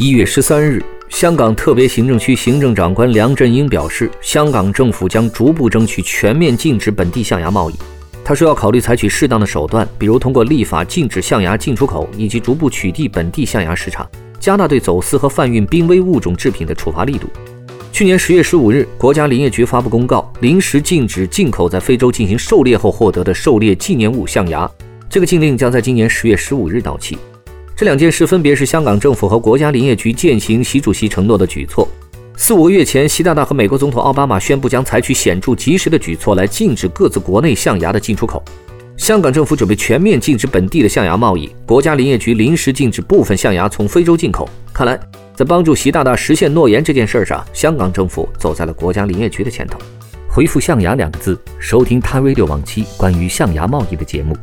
一月十三日，香港特别行政区行政长官梁振英表示，香港政府将逐步争取全面禁止本地象牙贸易。他说要考虑采取适当的手段，比如通过立法禁止象牙进出口，以及逐步取缔本地象牙市场，加大对走私和贩运濒危物种制品的处罚力度。去年十月十五日，国家林业局发布公告，临时禁止进口在非洲进行狩猎后获得的狩猎纪念物象牙。这个禁令将在今年十月十五日到期。这两件事分别是香港政府和国家林业局践行习主席承诺的举措。四五个月前，习大大和美国总统奥巴马宣布将采取显著及时的举措来禁止各自国内象牙的进出口。香港政府准备全面禁止本地的象牙贸易，国家林业局临时禁止部分象牙从非洲进口。看来，在帮助习大大实现诺言这件事上，香港政府走在了国家林业局的前头。回复“象牙”两个字，收听 t 瑞 Radio 往期关于象牙贸易的节目。